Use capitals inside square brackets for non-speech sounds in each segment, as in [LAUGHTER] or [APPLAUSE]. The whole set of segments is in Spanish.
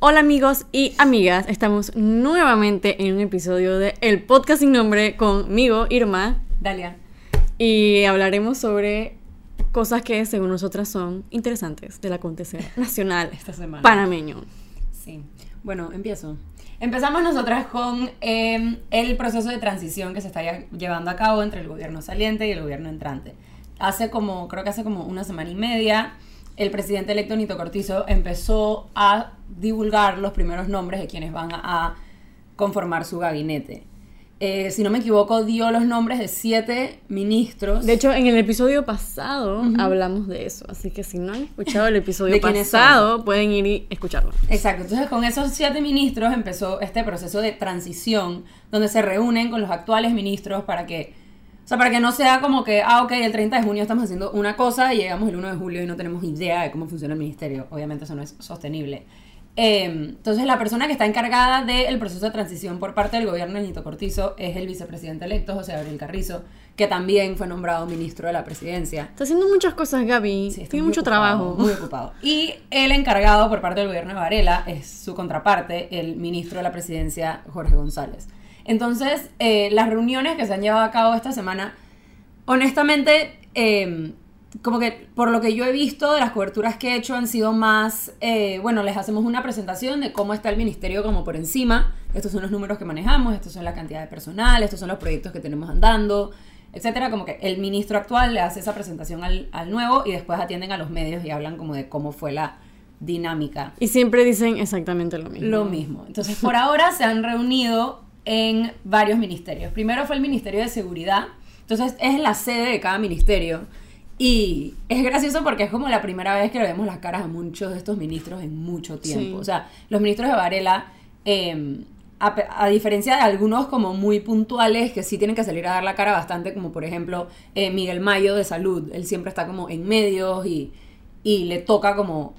Hola amigos y amigas, estamos nuevamente en un episodio de El Podcast sin nombre conmigo, Irma, Dalia. y hablaremos sobre cosas que según nosotras son interesantes del acontecer [LAUGHS] nacional Esta semana. panameño. Sí. Bueno, empiezo. Empezamos nosotras con eh, el proceso de transición que se está llevando a cabo entre el gobierno saliente y el gobierno entrante. Hace como, creo que hace como una semana y media, el presidente electo Nito Cortizo empezó a divulgar los primeros nombres de quienes van a, conformar su gabinete. Eh, si no me equivoco, dio los nombres de siete ministros. De hecho, en el episodio pasado hablamos de eso, así que si no han escuchado el [LAUGHS] episodio pasado, pueden ir y escucharlo. Exacto, entonces con esos siete ministros empezó este proceso de transición donde se reúnen con los actuales ministros para que, sea, para que no sea como que, ah, ok, el 30 de junio estamos haciendo una cosa y llegamos el 1 de julio y no tenemos idea de cómo funciona el ministerio. Obviamente eso no es sostenible. Eh, entonces la persona que está encargada del proceso de transición por parte del gobierno de Nito Cortizo es el vicepresidente electo José Gabriel Carrizo, que también fue nombrado ministro de la presidencia. Está haciendo muchas cosas, Gaby. Sí, Tiene mucho ocupado, trabajo. Muy ocupado. Y el encargado por parte del gobierno de Varela es su contraparte, el ministro de la presidencia, Jorge González. Entonces, eh, las reuniones que se han llevado a cabo esta semana, honestamente, eh, como que por lo que yo he visto de las coberturas que he hecho han sido más, eh, bueno, les hacemos una presentación de cómo está el ministerio como por encima. Estos son los números que manejamos, estos son la cantidad de personal, estos son los proyectos que tenemos andando, etcétera. Como que el ministro actual le hace esa presentación al, al nuevo y después atienden a los medios y hablan como de cómo fue la dinámica. Y siempre dicen exactamente lo mismo. Lo mismo. Entonces, por ahora se han reunido en varios ministerios. Primero fue el Ministerio de Seguridad. Entonces, es la sede de cada ministerio. Y es gracioso porque es como la primera vez que le vemos las caras a muchos de estos ministros en mucho tiempo. Sí. O sea, los ministros de Varela, eh, a, pe- a diferencia de algunos como muy puntuales que sí tienen que salir a dar la cara bastante, como por ejemplo eh, Miguel Mayo de Salud. Él siempre está como en medios y, y le toca como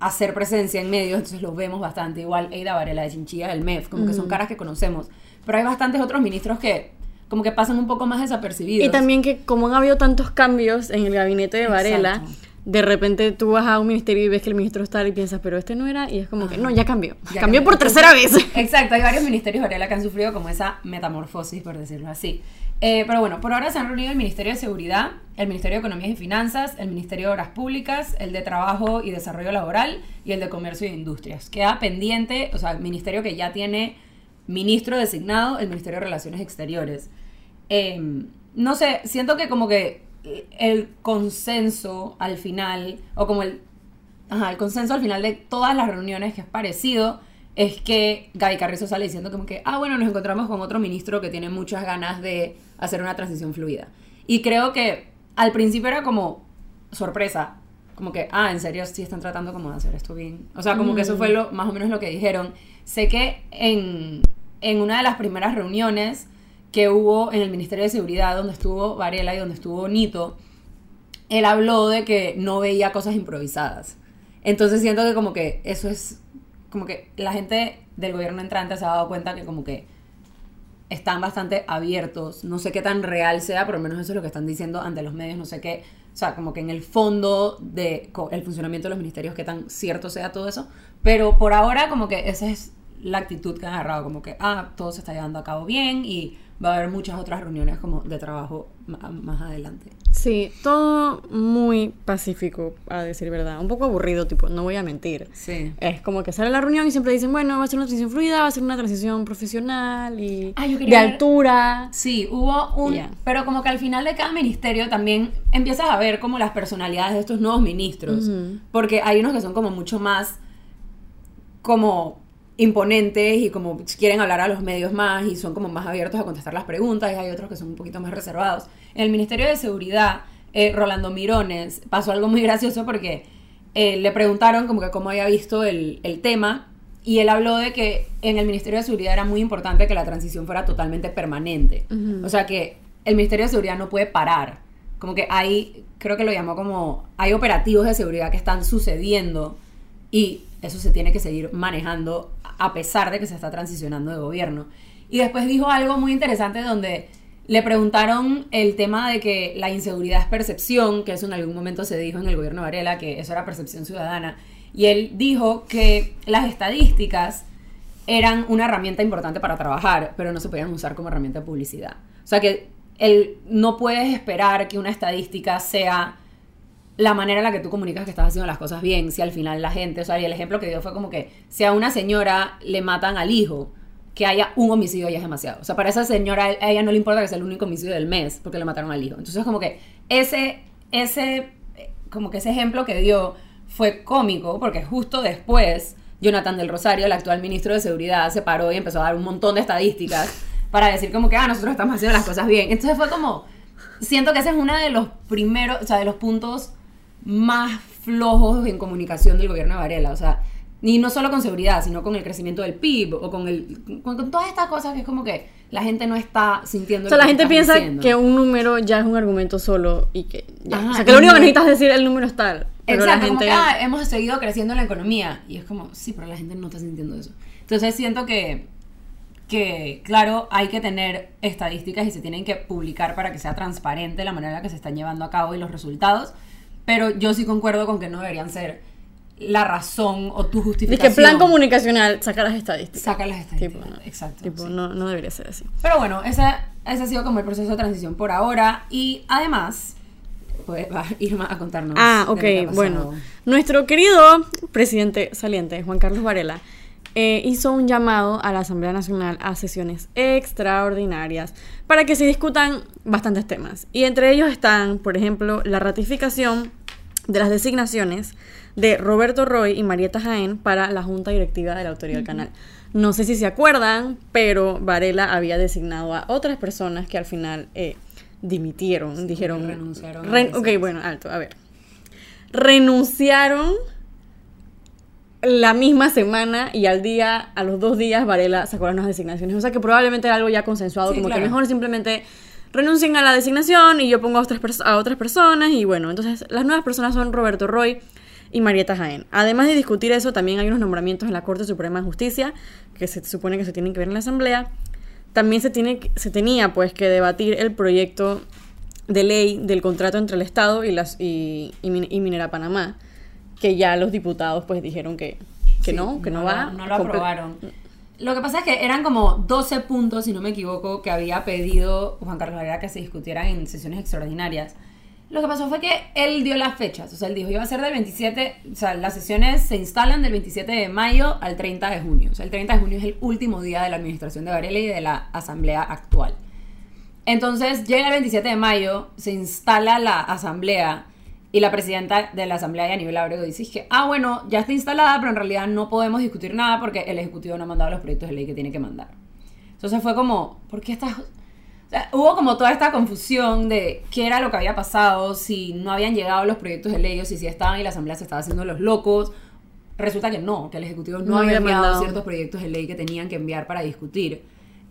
hacer presencia en medios, entonces los vemos bastante. Igual Eida Varela de Chinchilla del MEF, como que son caras que conocemos. Pero hay bastantes otros ministros que como que pasan un poco más desapercibidos. Y también que como han habido tantos cambios en el gabinete de Varela, Exacto. de repente tú vas a un ministerio y ves que el ministro está y piensas, pero este no era, y es como que no, ya cambió. Ya cambió por tercera vez. Exacto, hay varios ministerios Varela que han sufrido como esa metamorfosis, por decirlo así. Eh, pero bueno, por ahora se han reunido el Ministerio de Seguridad, el Ministerio de Economía y Finanzas, el Ministerio de Obras Públicas, el de Trabajo y Desarrollo Laboral y el de Comercio e Industrias. Queda pendiente, o sea, el ministerio que ya tiene ministro designado, el Ministerio de Relaciones Exteriores. Eh, no sé, siento que como que el consenso al final, o como el Ajá, el consenso al final de todas las reuniones que es parecido es que Gaby Carrizo sale diciendo como que, ah, bueno, nos encontramos con otro ministro que tiene muchas ganas de hacer una transición fluida. Y creo que al principio era como sorpresa, como que, ah, en serio, sí están tratando como de hacer esto bien. O sea, como que eso fue lo, más o menos lo que dijeron. Sé que en, en una de las primeras reuniones que hubo en el Ministerio de Seguridad, donde estuvo Varela y donde estuvo Nito, él habló de que no veía cosas improvisadas. Entonces siento que como que eso es, como que la gente del gobierno entrante se ha dado cuenta que como que están bastante abiertos. No sé qué tan real sea, por lo menos eso es lo que están diciendo ante los medios. No sé qué, o sea, como que en el fondo de el funcionamiento de los ministerios, qué tan cierto sea todo eso. Pero por ahora como que esa es la actitud que han agarrado, como que, ah, todo se está llevando a cabo bien y va a haber muchas otras reuniones como de trabajo más adelante. Sí, todo muy pacífico, a decir verdad. Un poco aburrido, tipo, no voy a mentir. Sí. Es como que sale la reunión y siempre dicen, bueno, va a ser una transición fluida, va a ser una transición profesional y Ah, yo de ver- altura. Sí, hubo un... Pero como que al final de cada ministerio también empiezas a ver como las personalidades de estos nuevos ministros. Porque hay unos que son como mucho más como imponentes y como quieren hablar a los medios más y son como más abiertos a contestar las preguntas y hay otros que son un poquito más reservados. En el Ministerio de Seguridad, eh, Rolando Mirones, pasó algo muy gracioso porque eh, le preguntaron como que cómo había visto el, el tema y él habló de que en el Ministerio de Seguridad era muy importante que la transición fuera totalmente permanente. O sea que el Ministerio de Seguridad no puede parar. Como que hay, creo que lo llamó como, hay operativos de seguridad que están sucediendo y eso se tiene que seguir manejando a pesar de que se está transicionando de gobierno. Y después dijo algo muy interesante donde le preguntaron el tema de que la inseguridad es percepción, que eso en algún momento se dijo en el gobierno de Varela, que eso era percepción ciudadana. y él dijo que las estadísticas eran una herramienta importante para trabajar, pero no se podían usar como herramienta de publicidad. O sea que él, no puedes esperar que una estadística sea la manera en la que tú comunicas que estás haciendo las cosas bien, si al final la gente, o sea, y el ejemplo que dio fue como que si a una señora le matan al hijo, que haya un homicidio ya es demasiado. O sea, para esa señora, a ella no le importa que sea el único homicidio del mes, porque le mataron al hijo. Entonces, como que ese, ese, como que ese ejemplo que dio fue cómico, porque justo después, Jonathan del Rosario, el actual ministro de Seguridad, se paró y empezó a dar un montón de estadísticas para decir como que, ah, nosotros estamos haciendo las cosas bien. Entonces fue como, siento que ese es uno de los primeros, o sea, de los puntos más flojos en comunicación del gobierno de Varela. O sea, ni no solo con seguridad, sino con el crecimiento del PIB o con, el, con, todas estas cosas que es como que la gente no está sintiendo. O sea, la gente piensa que un número ya es un argumento solo y que ya. o sea, que lo único que necesitas es decir el número es tal. Pero exacto, la gente... como que, ah, hemos seguido creciendo la economía. Y es como, sí, pero la gente no está sintiendo eso. Entonces siento que, que, claro, hay que tener estadísticas y se tienen que publicar para que sea transparente la manera en la que se están llevando a cabo y los resultados. Pero yo sí concuerdo con que no deberían ser la razón o tu justificación. que plan comunicacional, saca las estadísticas. Saca las estadísticas, exacto. Tipo, no, no, debería ser así. Pero bueno, ese, ese ha sido como el proceso de transición por ahora. Y además, pues va Irma a contarnos. Ah, ok, bueno. Nuestro querido presidente saliente, Juan Carlos Varela, eh, hizo un llamado a la Asamblea Nacional a sesiones extraordinarias para que se discutan bastantes temas. Y entre ellos están, por ejemplo, la ratificación de las designaciones de Roberto Roy y Marieta Jaén para la Junta Directiva de la Autoridad del Canal. No sé si se acuerdan, pero Varela había designado a otras personas que al final eh, dimitieron, dijeron... Renunciaron. ok, bueno, alto, a ver. Renunciaron la misma semana y al día, a los dos días, Varela sacó las nuevas designaciones. O sea que probablemente era algo ya consensuado, como que mejor simplemente renuncien a la designación y yo pongo a otras, a otras personas y bueno, entonces las nuevas personas son Roberto Roy y Marieta Jaén. Además de discutir eso, también hay unos nombramientos en la Corte Suprema de Justicia que se supone que se tienen que ver en la Asamblea. También se, tiene, se tenía pues que debatir el proyecto de ley del contrato entre el Estado y, las, y, Minera Panamá, que ya los diputados pues dijeron que, que no, que no, va. No lo aprobaron. Lo que pasa es que eran como 12 puntos, si no me equivoco, que había pedido Juan Carlos Varela que se discutieran en sesiones extraordinarias. Lo que pasó fue que él dio las fechas, o sea, él dijo, iba a ser del 27, o sea, las sesiones se instalan del 27 de mayo al 30 de junio. O sea, el 30 de junio es el último día de la administración de Varela y de la asamblea actual. Entonces, llega el 27 de mayo, se instala la asamblea y la presidenta de la Asamblea, Aníbal Abrego, dice que, ah, bueno, ya está instalada, pero en realidad no podemos discutir nada porque el Ejecutivo no ha mandado los proyectos de ley que tiene que mandar. Entonces fue como, ¿por qué estás...? hubo como toda esta confusión de qué era lo que había pasado, si no habían llegado los proyectos de ley o si sí estaban y la Asamblea se estaba haciendo los locos. Resulta que no, que el Ejecutivo no, había enviado ciertos proyectos de ley que tenían que enviar para discutir.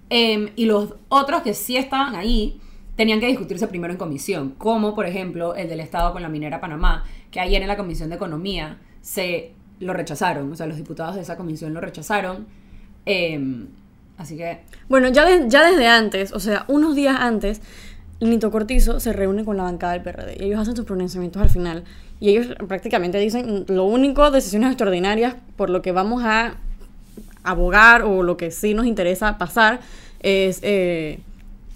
Em, y los otros que sí estaban ahí tenían que discutirse primero en comisión, como por ejemplo el del Estado con la minera Panamá, que ayer en la Comisión de Economía se lo rechazaron, o sea, los diputados de esa comisión lo rechazaron. Em, así que... Bueno, ya, ya desde antes, o sea, unos días antes, Nito Cortizo se reúne con la bancada del PRD y ellos hacen sus pronunciamientos al final. Y ellos prácticamente dicen lo único de sesiones extraordinarias por lo que vamos a abogar o lo que sí nos interesa pasar es... Eh,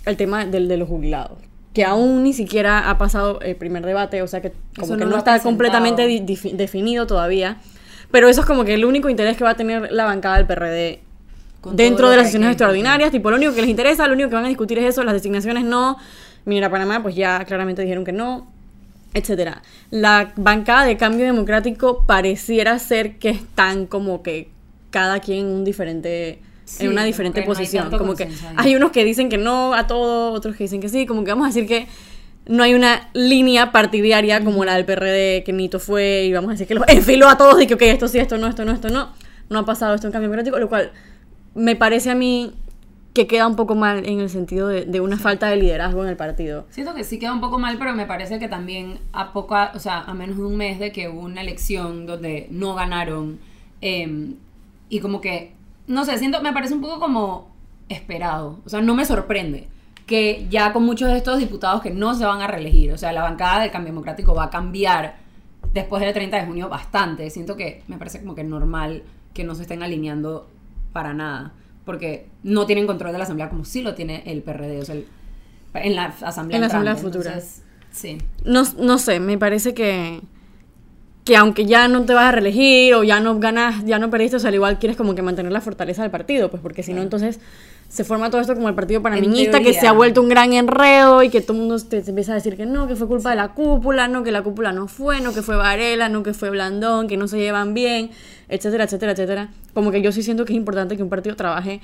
el tema del de los jubilados que aún ni siquiera ha pasado el primer debate, o sea que como que no, está completamente definido todavía. Pero eso es como que el único interés que va a tener la bancada del PRD dentro de las sesiones extraordinarias. Tipo, lo único que les interesa, lo único que van a discutir es eso, las designaciones no. Minera Panamá, pues ya claramente dijeron que no, etcétera. La bancada de cambio democrático pareciera ser que están como que cada quien en un diferente en una diferente posición. como que hay unos que dicen que no a todo, otros que dicen que sí, como que vamos a decir que no hay una línea partidaria como la del PRD que Nito fue y vamos a decir que lo [LAUGHS] enfiló a todos y que ok, esto sí, esto no, esto no, esto no. No ha pasado esto en cambio democrático, lo cual me parece a mí que queda un poco mal en el sentido de, una falta de liderazgo en el partido. Siento que sí queda un poco mal, pero me parece que también a poco, o sea, a menos de un mes de que hubo una elección donde no ganaron em, y como que no sé, siento, me parece un poco como esperado. O sea, no me sorprende que ya con muchos de estos diputados que no se van a reelegir, o sea, la bancada del cambio democrático va a cambiar después del 30 de junio bastante. Siento que me parece como que normal que no se estén alineando para nada, porque no tienen control de la asamblea como sí lo tiene el PRD, o sea, el- en la asamblea En la asamblea futura. Sí. No, no sé, me parece que, que aunque ya no te vas a reelegir o ya no ganas, ya no perdiste, o sea, al igual quieres como que mantener la fortaleza del partido, pues porque si no, entonces se forma todo esto como el partido panameñista, que se ha vuelto un gran enredo y que todo el mundo te, te empieza a decir que no, que fue culpa de la cúpula, no, que la cúpula no fue, no, que fue Varela, no, que fue Blandón, que no se llevan bien, etcétera, etcétera, etcétera. Como que yo sí siento que es importante que un partido trabaje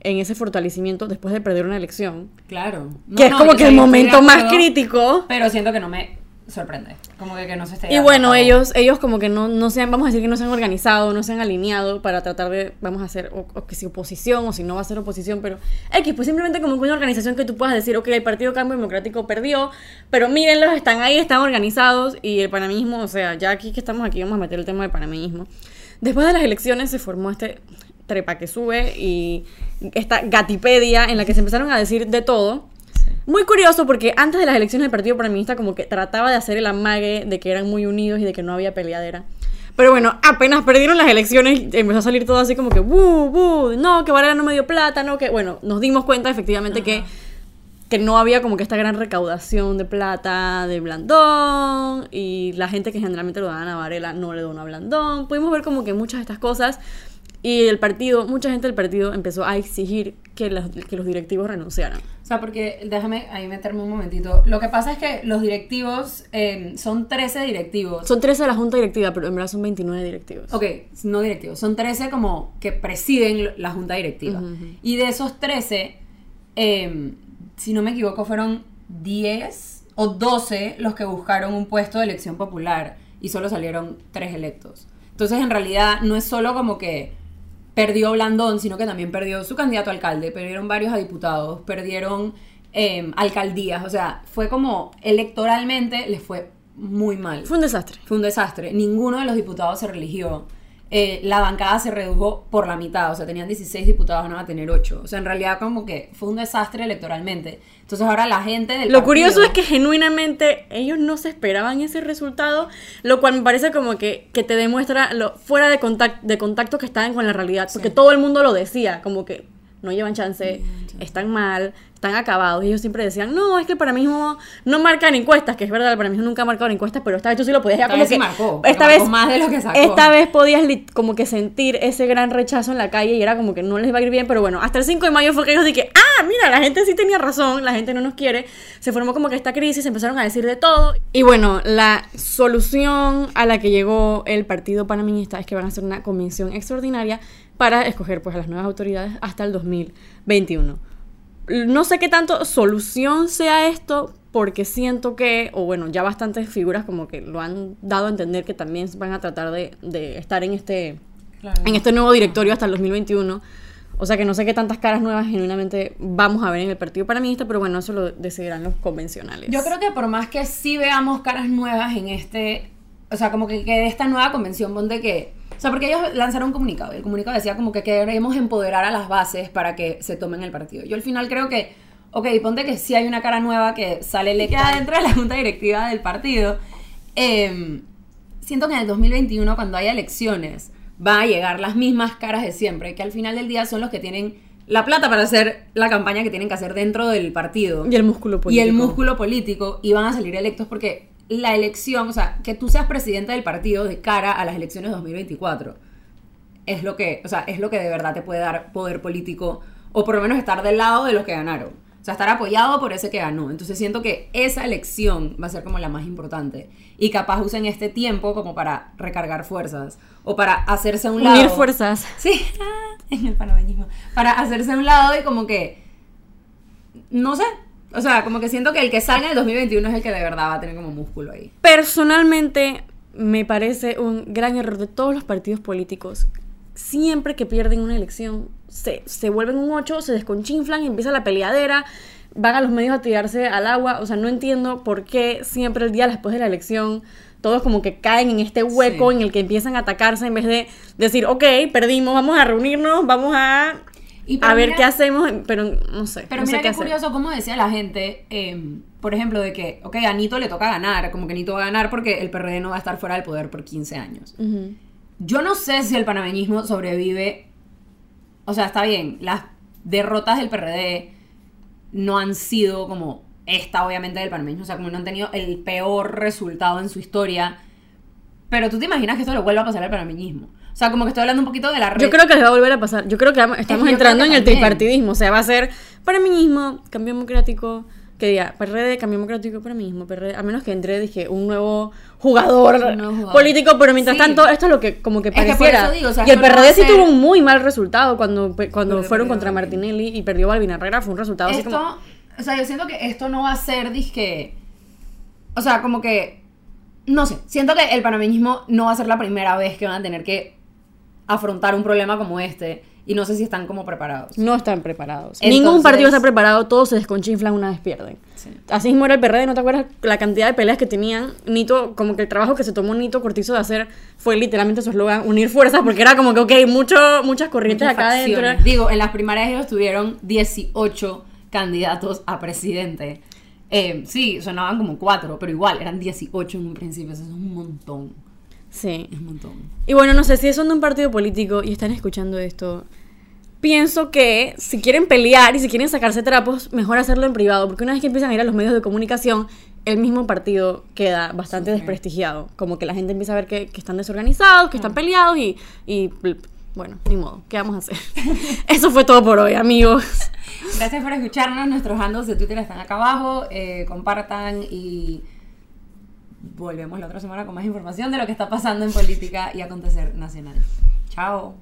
en ese fortalecimiento después de perder una elección. Claro. No, que es no, como que el momento más crítico. Pero siento que no me sorprende. Como que, que no se esté. Y bueno, ellos, ellos como que no, no se han, vamos a decir que no se han organizado, no se han alineado para tratar de, vamos a hacer, o, o que si oposición o si no va a ser oposición, pero X, pues simplemente como una organización que tú puedas decir, ok, el Partido Cambio Democrático perdió, pero mírenlos, están ahí, están organizados y el panameñismo, o sea, ya aquí que estamos aquí vamos a meter el tema del panameñismo. Después de las elecciones se formó este trepa que sube y esta gatipedia en la que se empezaron a decir de todo. Muy curioso porque antes de las elecciones el Partido Panameñista como que trataba de hacer el amague de que eran muy unidos y de que no había peleadera. Pero bueno, apenas perdieron las elecciones empezó a salir todo así como que "Bu, bu", no, que Varela no me dio plata, no, que bueno, nos dimos cuenta efectivamente que que no había como que esta gran recaudación de plata de Blandón y la gente que generalmente lo daban a Varela no le donó a Blandón. Pudimos ver como que muchas de estas cosas y el partido, mucha gente del partido empezó a exigir que los, que los directivos renunciaran. O sea, porque déjame ahí meterme un momentito. Lo que pasa es que los directivos eh, son 13 directivos. Son 13 de la junta directiva, pero en verdad son 29 directivos. Ok, no directivos. Son 13 como que presiden la junta directiva. Y de esos 13, eh, si no me equivoco, fueron 10 o 12 los que buscaron un puesto de elección popular y solo salieron 3 electos. Entonces, en realidad, no es solo como que perdió Blandón, sino que también perdió su candidato a alcalde, perdieron varios a diputados, perdieron eh, alcaldías. O sea, fue como electoralmente les fue muy mal. Fue un desastre. Fue un desastre. Ninguno de los diputados se religió. Eh, la bancada se redujo por la mitad. O sea, tenían 16 diputados, no van a tener 8. O sea, en realidad como que fue un desastre electoralmente. Entonces ahora la gente del Lo curioso es que genuinamente ellos no se esperaban ese resultado, lo cual me parece como que, que te demuestra lo fuera de, contact, de contacto que estaban con la realidad, porque todo el mundo lo decía, como que no llevan chance, están mal, están acabados. Y ellos siempre decían, no, es que para mí no, no marcan encuestas, que es verdad, para mí nunca ha marcado encuestas, pero esta vez tú sí lo podías ya como vez sí que... marcó, esta vez, más de lo que sacó. Esta vez podías como que sentir ese gran rechazo en la calle y era como que no les va a ir bien, pero bueno, hasta el 5 de mayo fue que ellos dije, ah, mira, la gente sí tenía razón, la gente no nos quiere, se formó como que esta crisis, empezaron a decir de todo. Y bueno, la solución a la que llegó el Partido Panameñista es que van a hacer una convención extraordinaria para escoger pues a las nuevas autoridades hasta el 2021. No sé qué tanto solución sea esto, porque siento que, o bueno, ya bastantes figuras como que lo han dado a entender que también van a tratar de, de estar en este, Claro. en este nuevo directorio hasta el 2021. O sea que no sé qué tantas caras nuevas genuinamente vamos a ver en el Partido Panameñista, pero bueno, eso lo decidirán los convencionales. Yo creo que por más que sí veamos caras nuevas en este, o sea, como que, que de esta nueva convención, ponte que, o sea, porque ellos lanzaron un comunicado, y el comunicado decía como que queremos empoderar a las bases para que se tomen el partido. Yo al final creo que, ok, ponte que sí hay una cara nueva que sale electa dentro de la junta directiva del partido. Eh, siento que en el 2021, cuando haya elecciones, van a llegar las mismas caras de siempre, que al final del día son los que tienen la plata para hacer la campaña que tienen que hacer dentro del partido Y el músculo político. y el músculo político y van a salir electos porque la elección, o sea, que tú seas presidente del partido de cara a las elecciones 2024 es lo que, o sea, es lo que de verdad te puede dar poder político o por lo menos estar del lado de los que ganaron. O sea, estar apoyado por ese que ganó. Entonces siento que esa elección va a ser como la más importante. Y capaz usen este tiempo como para recargar fuerzas. O para hacerse a un lado. Unir fuerzas. Sí, [LAUGHS] en el panameñismo. Para hacerse a un lado y como que. No sé. O sea, como que siento que el que salga en el 2021 es el que de verdad va a tener como músculo ahí. Personalmente, me parece un gran error de todos los partidos políticos. Siempre que pierden una elección, se, se vuelven un 8, se desconchinflan y empieza la peleadera, van a los medios a tirarse al agua. O sea, no entiendo por qué siempre el día después de la elección todos como que caen en este hueco Sí. en el que empiezan a atacarse en vez de decir, ok, perdimos, vamos a reunirnos, vamos a Y a ver mira- qué hacemos, pero no sé. Pero no mira sé qué hacer. curioso cómo decía la gente, eh, por ejemplo, de que, ok, a Nito le toca ganar, como que Nito va a ganar porque el PRD no va a estar fuera del poder por 15 años. Ujú. Yo no sé si el panameñismo sobrevive. O sea, está bien, las derrotas del PRD no han sido como esta, obviamente, del panameñismo. O sea, como no han tenido el peor resultado en su historia. Pero tú te imaginas que esto lo vuelva a pasar al panameñismo. O sea, como que estoy hablando un poquito de la red. Yo creo que les va a volver a pasar. Yo creo que estamos entrando en que el tripartidismo. O sea, va a ser parameñismo, cambio democrático, que diga PRD, cambio democrático, parameñismo, PRD. A menos que entre, dije, un nuevo jugador, Un nuevo jugador. político, pero mientras Sí. tanto, esto es lo que como que Es que pareciera. eso digo, o sea, y el PRD sí ser- tuvo un muy mal resultado cuando, cuando Porque fueron contra Martinelli. Y perdió Balvin Herrera. Fue un resultado así esto, como. o sea, yo siento que esto no va a ser, disque, o sea, como que, no sé, siento que el panameñismo no va a ser la primera vez que van a tener que afrontar un problema como este y no sé si están como preparados. No están preparados. Entonces- Ningún partido está preparado, todos se desconchinflan una vez pierden. Sí. Así mismo era el PRD, ¿no te acuerdas la cantidad de peleas que tenían? Nito, como que el trabajo que se tomó Nito Cortizo de hacer fue literalmente su eslogan, unir fuerzas, porque era como que, ok, mucho, muchas corrientes Muchas acá facciones. adentro. Digo, en las primarias ellos tuvieron 18 candidatos a presidente. Eh, sí, sonaban como cuatro, pero igual, eran 18 en un principio, eso es un montón, Sí. es un montón. Y bueno, no sé si son de un partido político y están escuchando esto. Pienso que si quieren pelear y si quieren sacarse trapos, mejor hacerlo en privado, porque una vez que empiezan a ir a los medios de comunicación, el mismo partido queda bastante desprestigiado. Como que la gente empieza a ver que, que están desorganizados, que están peleados y, y, bueno, ni modo, ¿qué vamos a hacer? [LAUGHS] Eso fue todo por hoy, amigos. Gracias por escucharnos. Nuestros handles de Twitter están acá abajo. Eh, compartan y volvemos la otra semana con más información de lo que está pasando en política y acontecer nacional. Chao.